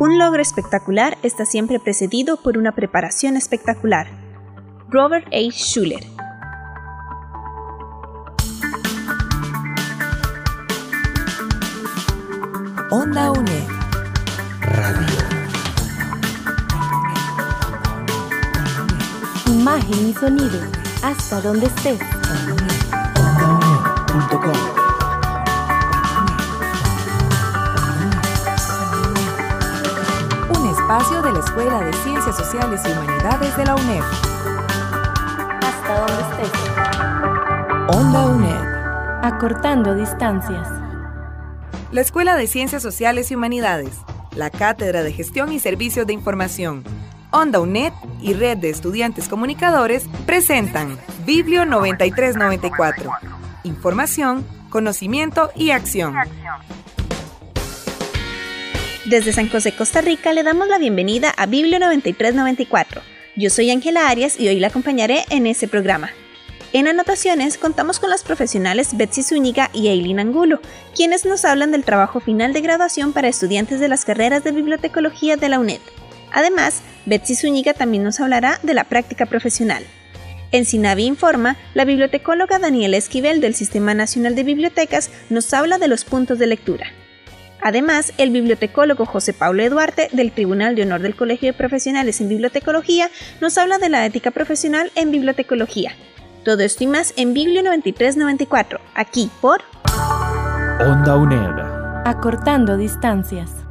Un logro espectacular está siempre precedido por una preparación espectacular. Robert A. Schuller. Onda UNED. Radio. Imagen y sonido. Hasta donde estés. Un espacio de la Escuela de Ciencias Sociales y Humanidades de la UNED. Hasta donde estés. Onda UNED. Acortando distancias. La Escuela de Ciencias Sociales y Humanidades, la Cátedra de Gestión y Servicios de Información, Onda UNED y Red de Estudiantes Comunicadores presentan Biblio 9394. Información, conocimiento y acción. Desde San José, Costa Rica, le damos la bienvenida a Biblio 9394. Yo soy Ángela Arias y hoy la acompañaré en este programa. En anotaciones contamos con las profesionales Betsy Zúñiga y Eileen Angulo, quienes nos hablan del trabajo final de graduación para estudiantes de las carreras de bibliotecología de la UNED. Además, Betsy Zúñiga también nos hablará de la práctica profesional. En Sinavi Informa, la bibliotecóloga Daniela Esquivel del Sistema Nacional de Bibliotecas nos habla de los puntos de lectura. Además, el bibliotecólogo José Pablo Eduarte del Tribunal de Honor del Colegio de Profesionales en Bibliotecología nos habla de la ética profesional en bibliotecología. Todo esto y más en Biblio 9394, aquí por Onda UNED. Acortando distancias.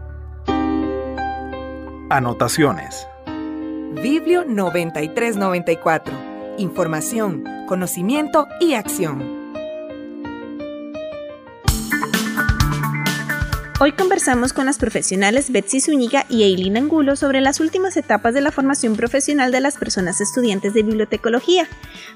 Anotaciones. Biblio 9394. Información, conocimiento y acción. Hoy conversamos con las profesionales Betsy Zúñiga y Eileen Angulo sobre las últimas etapas de la formación profesional de las personas estudiantes de bibliotecología.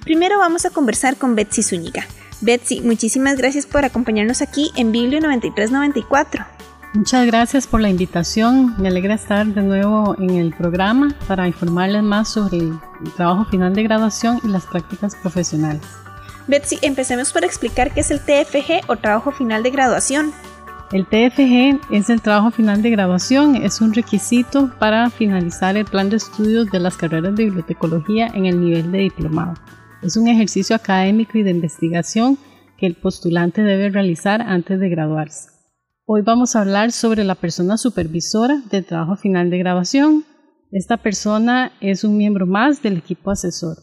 Primero vamos a conversar con Betsy Zúñiga. Betsy, muchísimas gracias por acompañarnos aquí en Biblio 9394. Muchas gracias por la invitación. Me alegra estar de nuevo en el programa para informarles más sobre el trabajo final de graduación y las prácticas profesionales. Betsy, empecemos por explicar qué es el TFG o trabajo final de graduación. El TFG es el trabajo final de graduación, es un requisito para finalizar el plan de estudios de las carreras de bibliotecología en el nivel de diplomado. Es un ejercicio académico y de investigación que el postulante debe realizar antes de graduarse. Hoy vamos a hablar sobre la persona supervisora del trabajo final de graduación. Esta persona es un miembro más del equipo asesor.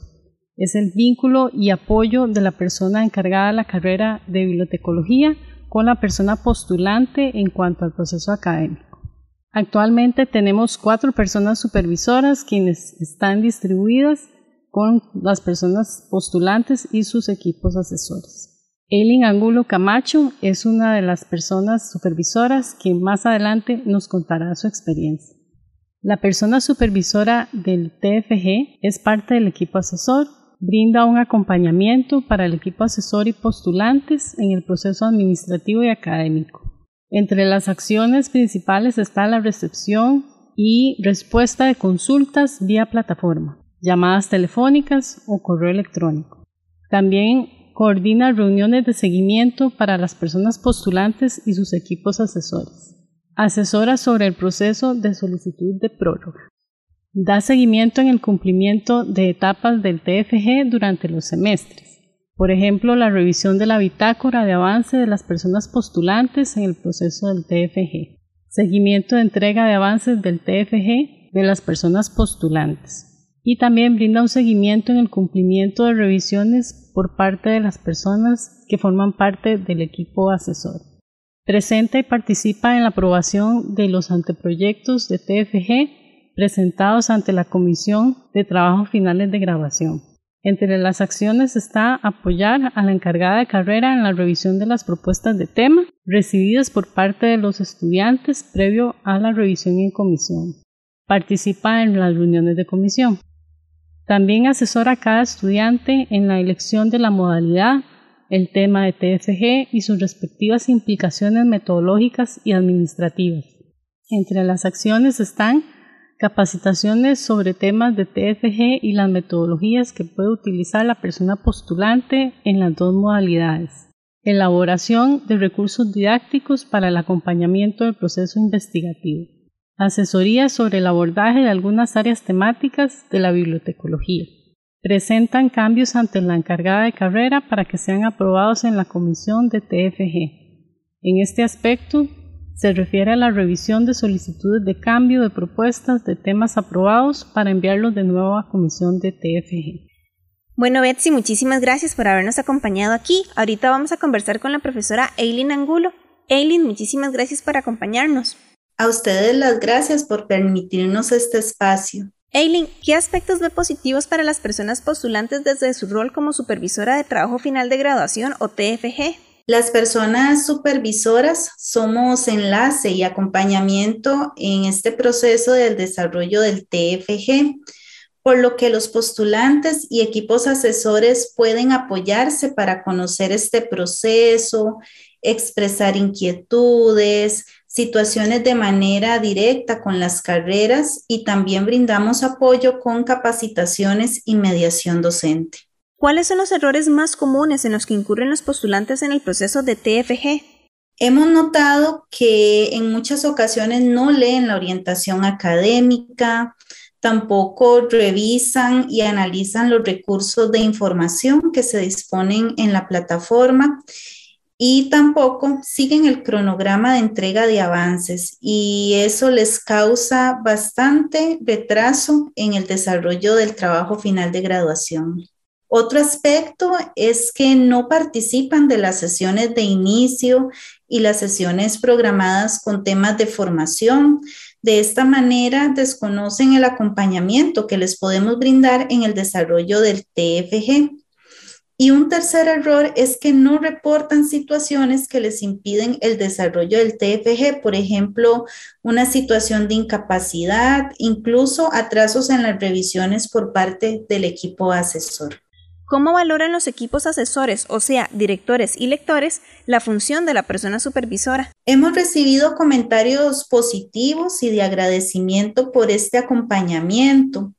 Es el vínculo y apoyo de la persona encargada de la carrera de bibliotecología con la persona postulante en cuanto al proceso académico. Actualmente tenemos cuatro personas supervisoras quienes están distribuidas con las personas postulantes y sus equipos asesores. Eileen Angulo Camacho es una de las personas supervisoras que más adelante nos contará su experiencia. La persona supervisora del TFG es parte del equipo asesor brinda un acompañamiento para el equipo asesor y postulantes en el proceso administrativo y académico. Entre las acciones principales está la recepción y respuesta de consultas vía plataforma, llamadas telefónicas o correo electrónico. También coordina reuniones de seguimiento para las personas postulantes y sus equipos asesores. Asesora sobre el proceso de solicitud de prórroga. Da seguimiento en el cumplimiento de etapas del TFG durante los semestres. Por ejemplo, la revisión de la bitácora de avance de las personas postulantes en el proceso del TFG. Seguimiento de entrega de avances del TFG de las personas postulantes. Y también brinda un seguimiento en el cumplimiento de revisiones por parte de las personas que forman parte del equipo asesor. Presenta y participa en la aprobación de los anteproyectos de TFG presentados ante la Comisión de Trabajos Finales de Graduación. Entre las acciones está apoyar a la encargada de carrera en la revisión de las propuestas de tema recibidas por parte de los estudiantes previo a la revisión en comisión. Participa en las reuniones de comisión. También asesora a cada estudiante en la elección de la modalidad, el tema de TFG y sus respectivas implicaciones metodológicas y administrativas. Entre las acciones están capacitaciones sobre temas de TFG y las metodologías que puede utilizar la persona postulante en las dos modalidades, elaboración de recursos didácticos para el acompañamiento del proceso investigativo, asesoría sobre el abordaje de algunas áreas temáticas de la bibliotecología. Presentan cambios ante la encargada de carrera para que sean aprobados en la comisión de TFG. En este aspecto, se refiere a la revisión de solicitudes de cambio de propuestas de temas aprobados para enviarlos de nuevo a comisión de TFG. Bueno, Betsy, muchísimas gracias por habernos acompañado aquí. Ahorita vamos a conversar con la profesora Eileen Angulo. Eileen, muchísimas gracias por acompañarnos. A ustedes las gracias por permitirnos este espacio. Eileen, ¿qué aspectos ve positivos para las personas postulantes desde su rol como supervisora de trabajo final de graduación o TFG? Las personas supervisoras somos enlace y acompañamiento en este proceso del desarrollo del TFG, por lo que los postulantes y equipos asesores pueden apoyarse para conocer este proceso, expresar inquietudes, situaciones de manera directa con las carreras y también brindamos apoyo con capacitaciones y mediación docente. ¿Cuáles son los errores más comunes en los que incurren los postulantes en el proceso de TFG? Hemos notado que en muchas ocasiones no leen la orientación académica, tampoco revisan y analizan los recursos de información que se disponen en la plataforma y tampoco siguen el cronograma de entrega de avances y eso les causa bastante retraso en el desarrollo del trabajo final de graduación. Otro aspecto es que no participan de las sesiones de inicio y las sesiones programadas con temas de formación. De esta manera desconocen el acompañamiento que les podemos brindar en el desarrollo del TFG. Y un tercer error es que no reportan situaciones que les impiden el desarrollo del TFG, por ejemplo, una situación de incapacidad, incluso atrasos en las revisiones por parte del equipo asesor. ¿Cómo valoran los equipos asesores, o sea, directores y lectores, la función de la persona supervisora? Hemos recibido comentarios positivos y de agradecimiento por este acompañamiento.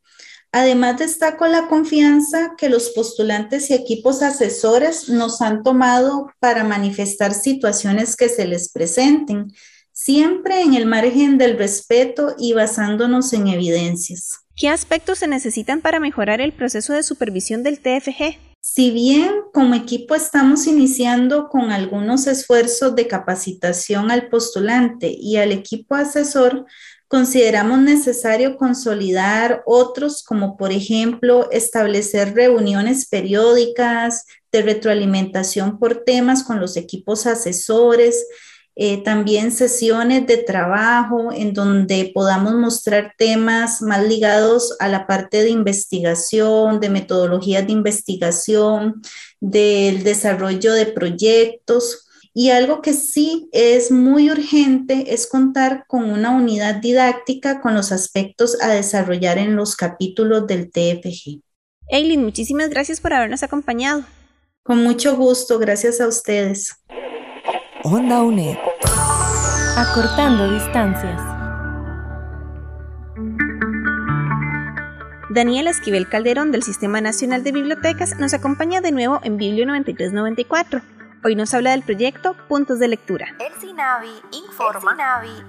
Además, destaco la confianza que los postulantes y equipos asesores nos han tomado para manifestar situaciones que se les presenten, siempre en el margen del respeto y basándonos en evidencias. ¿Qué aspectos se necesitan para mejorar el proceso de supervisión del TFG? Si bien como equipo estamos iniciando con algunos esfuerzos de capacitación al postulante y al equipo asesor, consideramos necesario consolidar otros como por ejemplo establecer reuniones periódicas de retroalimentación por temas con los equipos asesores, eh, también sesiones de trabajo en donde podamos mostrar temas más ligados a la parte de investigación, de metodologías de investigación, del desarrollo de proyectos. Y algo que sí es muy urgente es contar con una unidad didáctica con los aspectos a desarrollar en los capítulos del TFG. Eileen, muchísimas gracias por habernos acompañado. Con mucho gusto, gracias a ustedes. Onda UNED. Acortando distancias. Daniel Esquivel Calderón del Sistema Nacional de Bibliotecas nos acompaña de nuevo en Biblio 9394 Hoy nos habla del proyecto Puntos de Lectura. El SINAVI informa,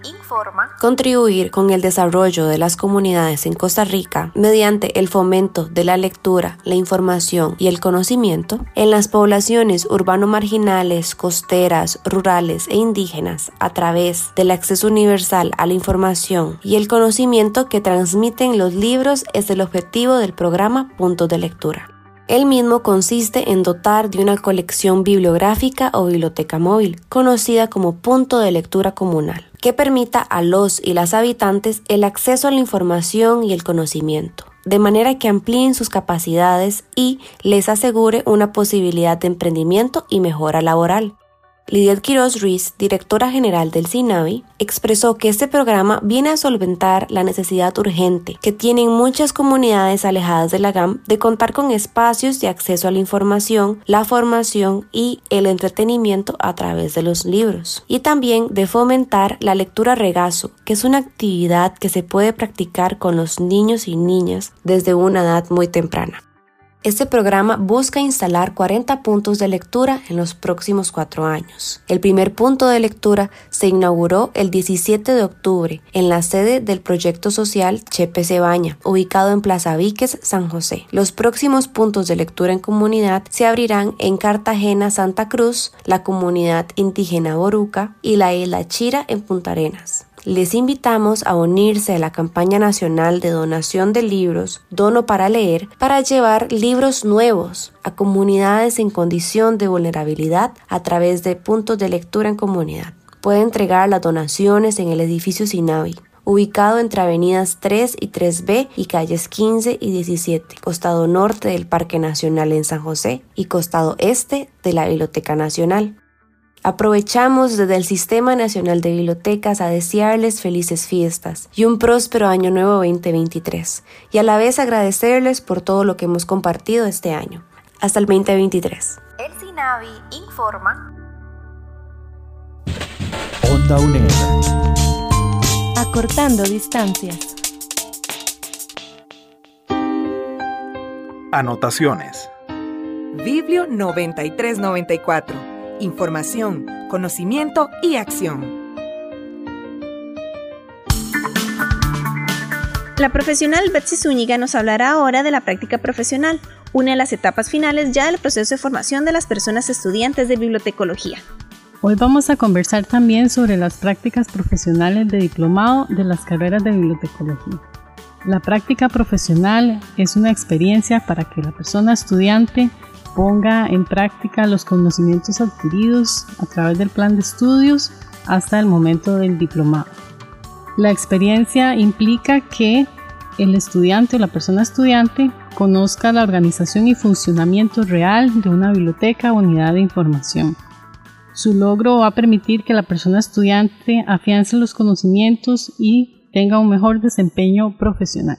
informa contribuir con el desarrollo de las comunidades en Costa Rica mediante el fomento de la lectura, la información y el conocimiento en las poblaciones urbano-marginales, costeras, rurales e indígenas a través del acceso universal a la información y el conocimiento que transmiten los libros es el objetivo del programa Puntos de Lectura. El mismo consiste en dotar de una colección bibliográfica o biblioteca móvil, conocida como punto de lectura comunal, que permita a los y las habitantes el acceso a la información y el conocimiento, de manera que amplíen sus capacidades y les asegure una posibilidad de emprendimiento y mejora laboral. Lidia Quiroz Ruiz, directora general del CINAVI, expresó que este programa viene a solventar la necesidad urgente que tienen muchas comunidades alejadas de la GAM de contar con espacios de acceso a la información, la formación y el entretenimiento a través de los libros, y también de fomentar la lectura regazo, que es una actividad que se puede practicar con los niños y niñas desde una edad muy temprana. Este programa busca instalar 40 puntos de lectura en los próximos cuatro años. El primer punto de lectura se inauguró el 17 de octubre en la sede del proyecto social Chepe Cebaña, ubicado en Plaza Víquez, San José. Los próximos puntos de lectura en comunidad se abrirán en Cartagena, Santa Cruz, la comunidad indígena Boruca y la isla Chira en Punta Arenas. Les invitamos a unirse a la campaña nacional de donación de libros Dono para Leer para llevar libros nuevos a comunidades en condición de vulnerabilidad a través de puntos de lectura en comunidad. Puede entregar las donaciones en el edificio Sinavi, ubicado entre avenidas 3 y 3B y calles 15 y 17, costado norte del Parque Nacional en San José y costado este de la Biblioteca Nacional. Aprovechamos desde el Sistema Nacional de Bibliotecas a desearles felices fiestas y un próspero año nuevo 2023 y a la vez agradecerles por todo lo que hemos compartido este año. Hasta el 2023. El SINAVI informa. Onda UNED. Acortando distancias. Anotaciones. Biblio 9394 información, conocimiento y acción. La profesional Betsy Zúñiga nos hablará ahora de la práctica profesional, una de las etapas finales ya del proceso de formación de las personas estudiantes de bibliotecología. Hoy vamos a conversar también sobre las prácticas profesionales de diplomado de las carreras de bibliotecología. La práctica profesional es una experiencia para que la persona estudiante ponga en práctica los conocimientos adquiridos a través del plan de estudios hasta el momento del diplomado. La experiencia implica que el estudiante o la persona estudiante conozca la organización y funcionamiento real de una biblioteca o unidad de información. Su logro va a permitir que la persona estudiante afiance los conocimientos y tenga un mejor desempeño profesional.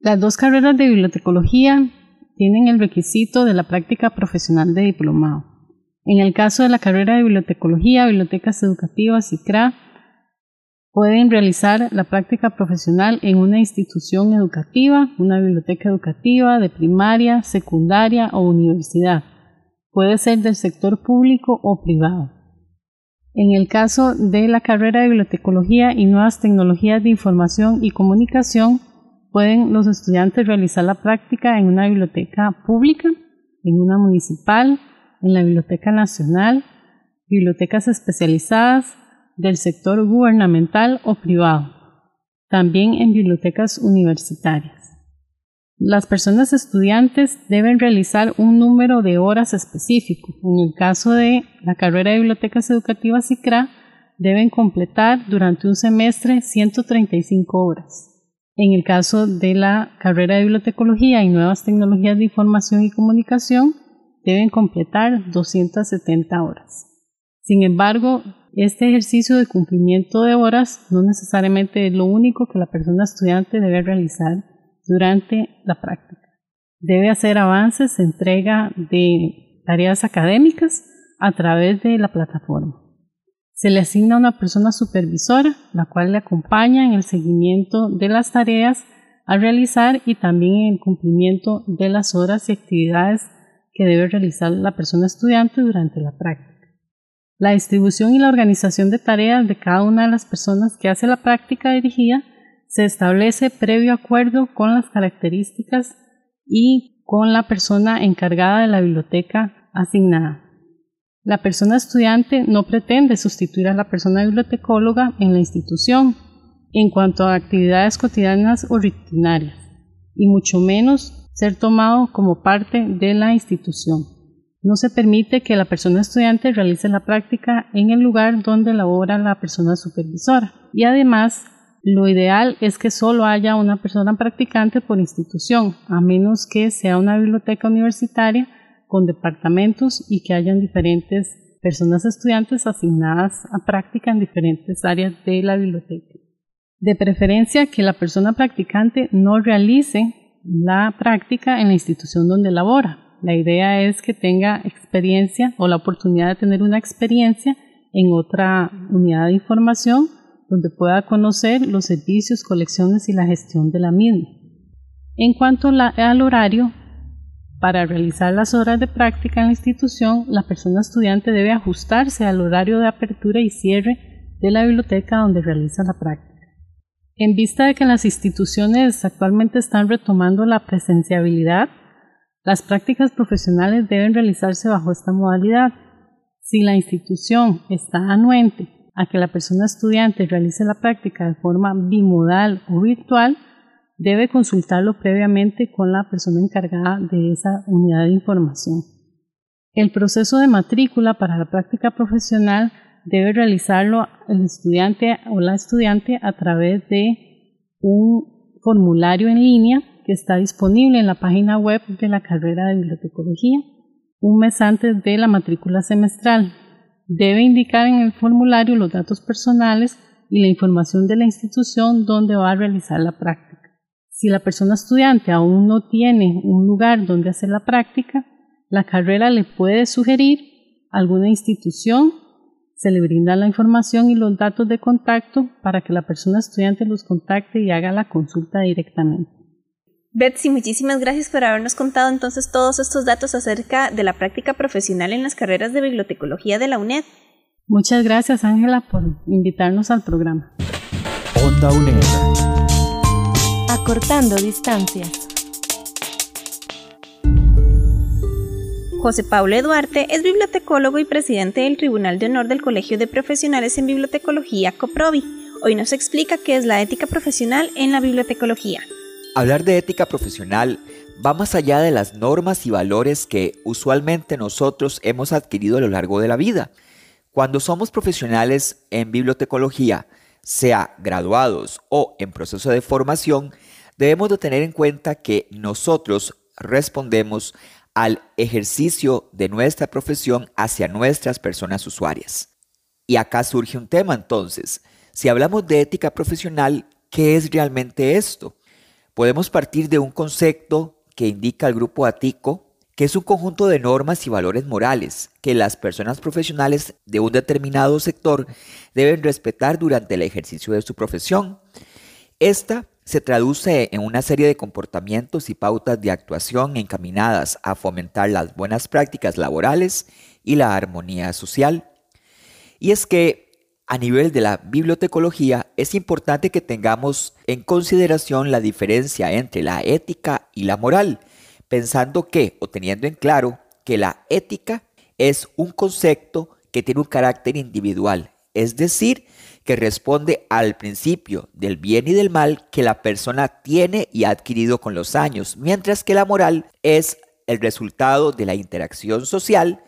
Las dos carreras de bibliotecología tienen el requisito de la práctica profesional de diplomado. En el caso de la carrera de bibliotecología, bibliotecas educativas y CRA, pueden realizar la práctica profesional en una institución educativa, una biblioteca educativa de primaria, secundaria o universidad. Puede ser del sector público o privado. En el caso de la carrera de bibliotecología y nuevas tecnologías de información y comunicación, pueden los estudiantes realizar la práctica en una biblioteca pública, en una municipal, en la Biblioteca Nacional, bibliotecas especializadas del sector gubernamental o privado, también en bibliotecas universitarias. Las personas estudiantes deben realizar un número de horas específico. En el caso de la carrera de bibliotecas educativas ICRA, deben completar durante un semestre 135 horas. En el caso de la carrera de bibliotecología y nuevas tecnologías de información y comunicación, deben completar 270 horas. Sin embargo, este ejercicio de cumplimiento de horas no necesariamente es lo único que la persona estudiante debe realizar durante la práctica. Debe hacer avances, entrega de tareas académicas a través de la plataforma. Se le asigna una persona supervisora, la cual le acompaña en el seguimiento de las tareas a realizar y también en el cumplimiento de las horas y actividades que debe realizar la persona estudiante durante la práctica. La distribución y la organización de tareas de cada una de las personas que hace la práctica dirigida se establece previo acuerdo con las características y con la persona encargada de la biblioteca asignada. La persona estudiante no pretende sustituir a la persona bibliotecóloga en la institución en cuanto a actividades cotidianas o rutinarias, y mucho menos ser tomado como parte de la institución. No se permite que la persona estudiante realice la práctica en el lugar donde labora la persona supervisora. Y además, lo ideal es que solo haya una persona practicante por institución, a menos que sea una biblioteca universitaria con departamentos y que hayan diferentes personas estudiantes asignadas a práctica en diferentes áreas de la biblioteca. De preferencia que la persona practicante no realice la práctica en la institución donde labora. La idea es que tenga experiencia o la oportunidad de tener una experiencia en otra unidad de información donde pueda conocer los servicios, colecciones y la gestión de la misma. En cuanto al horario, para realizar las horas de práctica en la institución, la persona estudiante debe ajustarse al horario de apertura y cierre de la biblioteca donde realiza la práctica. En vista de que las instituciones actualmente están retomando la presenciabilidad, las prácticas profesionales deben realizarse bajo esta modalidad. Si la institución está anuente a que la persona estudiante realice la práctica de forma bimodal o virtual, debe consultarlo previamente con la persona encargada de esa unidad de información. El proceso de matrícula para la práctica profesional debe realizarlo el estudiante o la estudiante a través de un formulario en línea que está disponible en la página web de la carrera de bibliotecología un mes antes de la matrícula semestral. Debe indicar en el formulario los datos personales y la información de la institución donde va a realizar la práctica. Si la persona estudiante aún no tiene un lugar donde hacer la práctica, la carrera le puede sugerir alguna institución, se le brinda la información y los datos de contacto para que la persona estudiante los contacte y haga la consulta directamente. Betsy, muchísimas gracias por habernos contado entonces todos estos datos acerca de la práctica profesional en las carreras de bibliotecología de la UNED. Muchas gracias, Ángela, por invitarnos al programa. Onda UNED. Acortando distancias. José Pablo Duarte es bibliotecólogo y presidente del Tribunal de Honor del Colegio de Profesionales en Bibliotecología, COPROBI. Hoy nos explica qué es la ética profesional en la bibliotecología. Hablar de ética profesional va más allá de las normas y valores que usualmente nosotros hemos adquirido a lo largo de la vida. Cuando somos profesionales en bibliotecología, sea graduados o en proceso de formación, debemos de tener en cuenta que nosotros respondemos al ejercicio de nuestra profesión hacia nuestras personas usuarias. Y acá surge un tema entonces. Si hablamos de ética profesional, ¿qué es realmente esto? Podemos partir de un concepto que indica el grupo ATICO, que es un conjunto de normas y valores morales que las personas profesionales de un determinado sector deben respetar durante el ejercicio de su profesión. Esta se traduce en una serie de comportamientos y pautas de actuación encaminadas a fomentar las buenas prácticas laborales y la armonía social. Y es que a nivel de la bibliotecología, es importante que tengamos en consideración la diferencia entre la ética y la moral, pensando que, o teniendo en claro, que la ética es un concepto que tiene un carácter individual, es decir, que responde al principio del bien y del mal que la persona tiene y ha adquirido con los años, mientras que la moral es el resultado de la interacción social,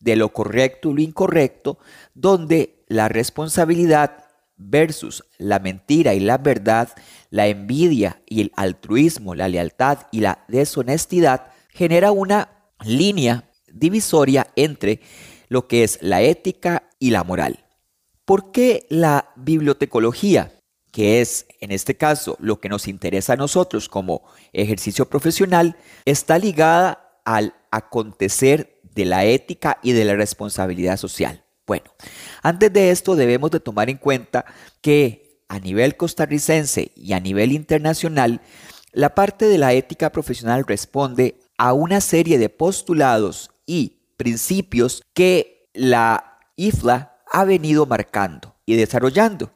de lo correcto y lo incorrecto, donde la responsabilidad versus la mentira y la verdad, la envidia y el altruismo, la lealtad y la deshonestidad, genera una línea divisoria entre lo que es la ética y la moral. ¿Por qué la bibliotecología, que es en este caso lo que nos interesa a nosotros como ejercicio profesional, está ligada al acontecer de la ética y de la responsabilidad social? Bueno, antes de esto debemos de tomar en cuenta que a nivel costarricense y a nivel internacional, la parte de la ética profesional responde a una serie de postulados y principios que la IFLA ha venido marcando y desarrollando.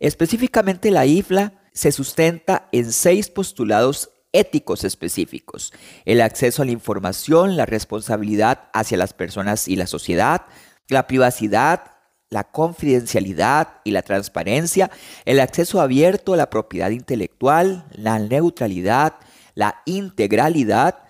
Específicamente la IFLA se sustenta en seis postulados éticos específicos. El acceso a la información, la responsabilidad hacia las personas y la sociedad, la privacidad, la confidencialidad y la transparencia, el acceso abierto a la propiedad intelectual, la neutralidad, la integralidad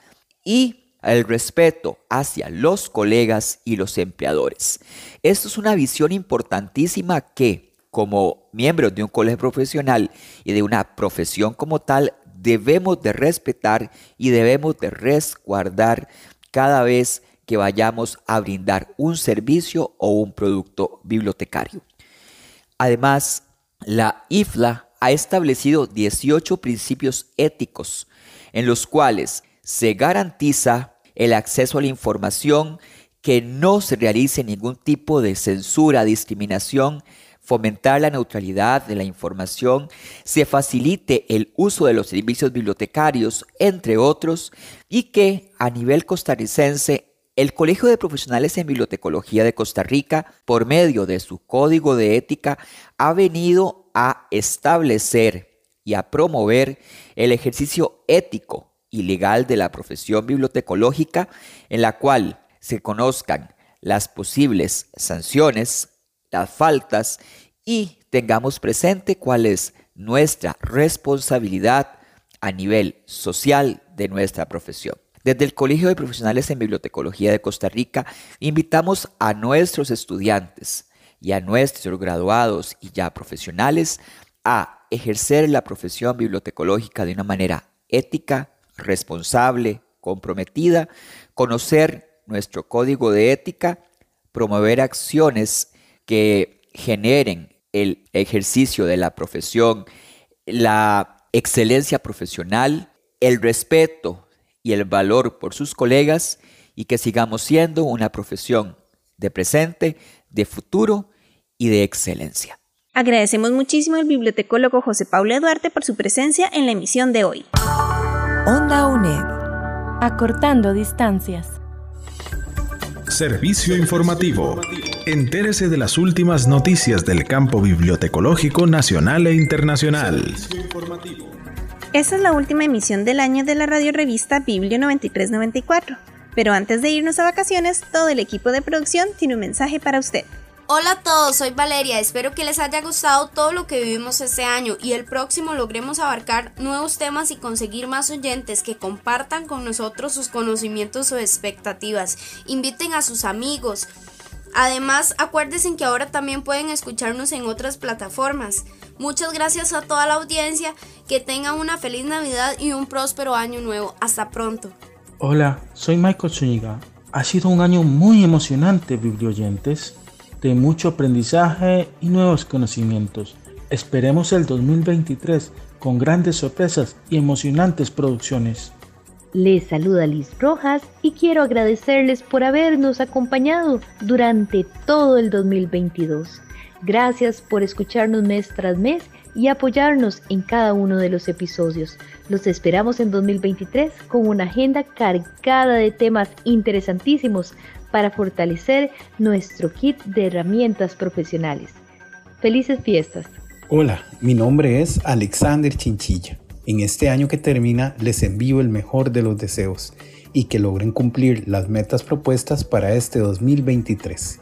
y el respeto hacia los colegas y los empleadores. Esto es una visión importantísima que, como miembros de un colegio profesional y de una profesión como tal, debemos de respetar y debemos de resguardar cada vez que vayamos a brindar un servicio o un producto bibliotecario. Además, la IFLA ha establecido 18 principios éticos en los cuales se garantiza el acceso a la información, que no se realice ningún tipo de censura, discriminación, fomentar la neutralidad de la información, se facilite el uso de los servicios bibliotecarios, entre otros, y que a nivel costarricense el Colegio de Profesionales en Bibliotecología de Costa Rica, por medio de su código de ética, ha venido a establecer y a promover el ejercicio ético y legal de la profesión bibliotecológica, en la cual se conozcan las posibles sanciones, las faltas y tengamos presente cuál es nuestra responsabilidad a nivel social de nuestra profesión. Desde el Colegio de Profesionales en Bibliotecología de Costa Rica, invitamos a nuestros estudiantes y a nuestros graduados y ya profesionales a ejercer la profesión bibliotecológica de una manera ética, responsable, comprometida, conocer nuestro código de ética, promover acciones que generen el ejercicio de la profesión, la excelencia profesional, el respeto y el valor por sus colegas y que sigamos siendo una profesión de presente, de futuro y de excelencia. Agradecemos muchísimo al bibliotecólogo José Pablo Duarte por su presencia en la emisión de hoy. Onda UNED. Acortando distancias. Servicio informativo. Entérese de las últimas noticias del campo bibliotecológico nacional e internacional. Esta es la última emisión del año de la radio revista Biblio 9394. Pero antes de irnos a vacaciones, todo el equipo de producción tiene un mensaje para usted. Hola a todos, soy Valeria. Espero que les haya gustado todo lo que vivimos este año y el próximo logremos abarcar nuevos temas y conseguir más oyentes que compartan con nosotros sus conocimientos o expectativas. Inviten a sus amigos. Además, acuérdense que ahora también pueden escucharnos en otras plataformas. Muchas gracias a toda la audiencia, que tengan una feliz Navidad y un próspero año nuevo. Hasta pronto. Hola, soy Michael Zúñiga. Ha sido un año muy emocionante, biblioyentes, de mucho aprendizaje y nuevos conocimientos. Esperemos el 2023 con grandes sorpresas y emocionantes producciones. Les saluda Liz Rojas y quiero agradecerles por habernos acompañado durante todo el 2022. Gracias por escucharnos mes tras mes y apoyarnos en cada uno de los episodios. Los esperamos en 2023 con una agenda cargada de temas interesantísimos para fortalecer nuestro kit de herramientas profesionales. Felices fiestas. Hola, mi nombre es Alexander Chinchilla. En este año que termina les envío el mejor de los deseos y que logren cumplir las metas propuestas para este 2023.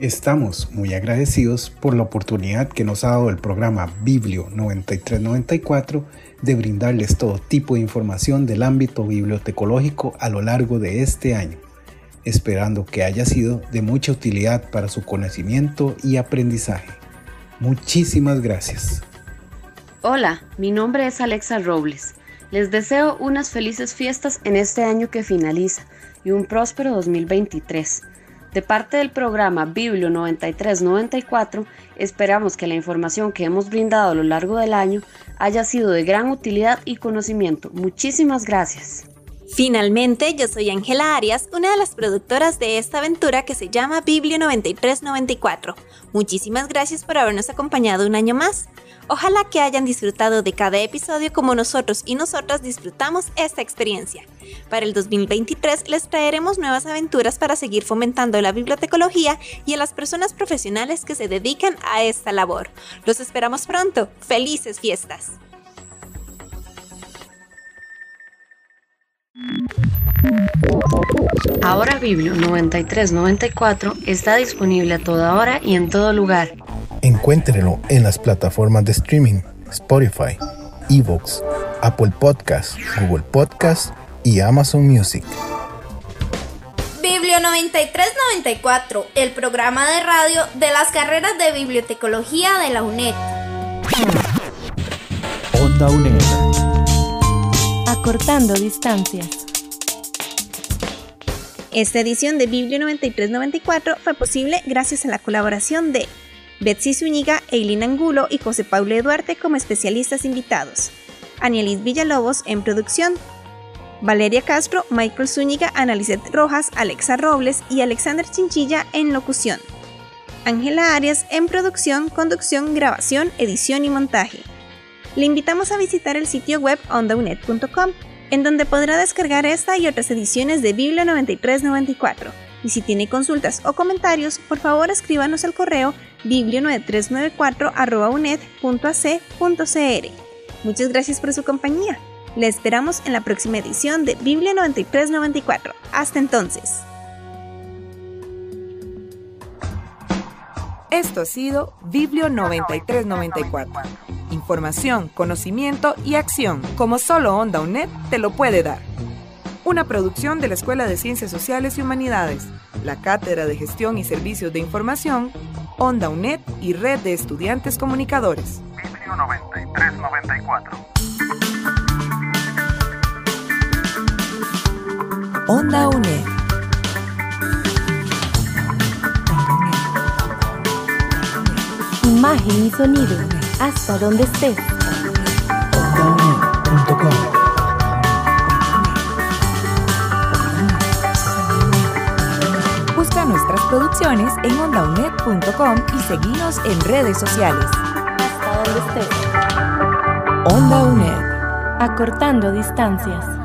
Estamos muy agradecidos por la oportunidad que nos ha dado el programa Biblio 9394 de brindarles todo tipo de información del ámbito bibliotecológico a lo largo de este año, esperando que haya sido de mucha utilidad para su conocimiento y aprendizaje. Muchísimas gracias. Hola, mi nombre es Alexa Robles. Les deseo unas felices fiestas en este año que finaliza y un próspero 2023. De parte del programa Biblio 9394, esperamos que la información que hemos brindado a lo largo del año haya sido de gran utilidad y conocimiento. Muchísimas gracias. Finalmente, yo soy Ángela Arias, una de las productoras de esta aventura que se llama Biblio 9394. Muchísimas gracias por habernos acompañado un año más. Ojalá que hayan disfrutado de cada episodio como nosotros y nosotras disfrutamos esta experiencia. Para el 2023 les traeremos nuevas aventuras para seguir fomentando la bibliotecología y a las personas profesionales que se dedican a esta labor. Los esperamos pronto. ¡Felices fiestas! Ahora Biblio 9394 está disponible a toda hora y en todo lugar. Encuéntrelo en las plataformas de streaming Spotify, Evox, Apple Podcasts, Google Podcasts y Amazon Music. Biblio 9394, el programa de radio de las carreras de bibliotecología de la UNED. Onda UNED. Acortando distancias. Esta edición de Biblio 9394 fue posible gracias a la colaboración de Betsy Zúñiga, Eileen Angulo y José Paulo Duarte como especialistas invitados, Anielis Villalobos en producción, Valeria Castro, Michael Zúñiga, Analicet Rojas, Alexa Robles y Alexander Chinchilla en locución. Ángela Arias en producción, conducción, grabación, edición y montaje. Le invitamos a visitar el sitio web ondaunet.com, en donde podrá descargar esta y otras ediciones de Biblia 9394. Y si tiene consultas o comentarios, por favor escríbanos al correo biblio9394.unet.ac.cr. Muchas gracias por su compañía. Le esperamos en la próxima edición de Biblia 9394. Hasta entonces. Esto ha sido Biblio 9394. Información, conocimiento y acción, como solo Onda UNED te lo puede dar. Una producción de la Escuela de Ciencias Sociales y Humanidades, la Cátedra de Gestión y Servicios de Información, Onda UNED y Red de Estudiantes Comunicadores. Biblio 9394. Onda UNED. Imagen y sonido, hasta donde estés. Busca nuestras producciones en ondaunet.com y seguinos en redes sociales. Hasta donde estés. Onda UNED. Acortando distancias.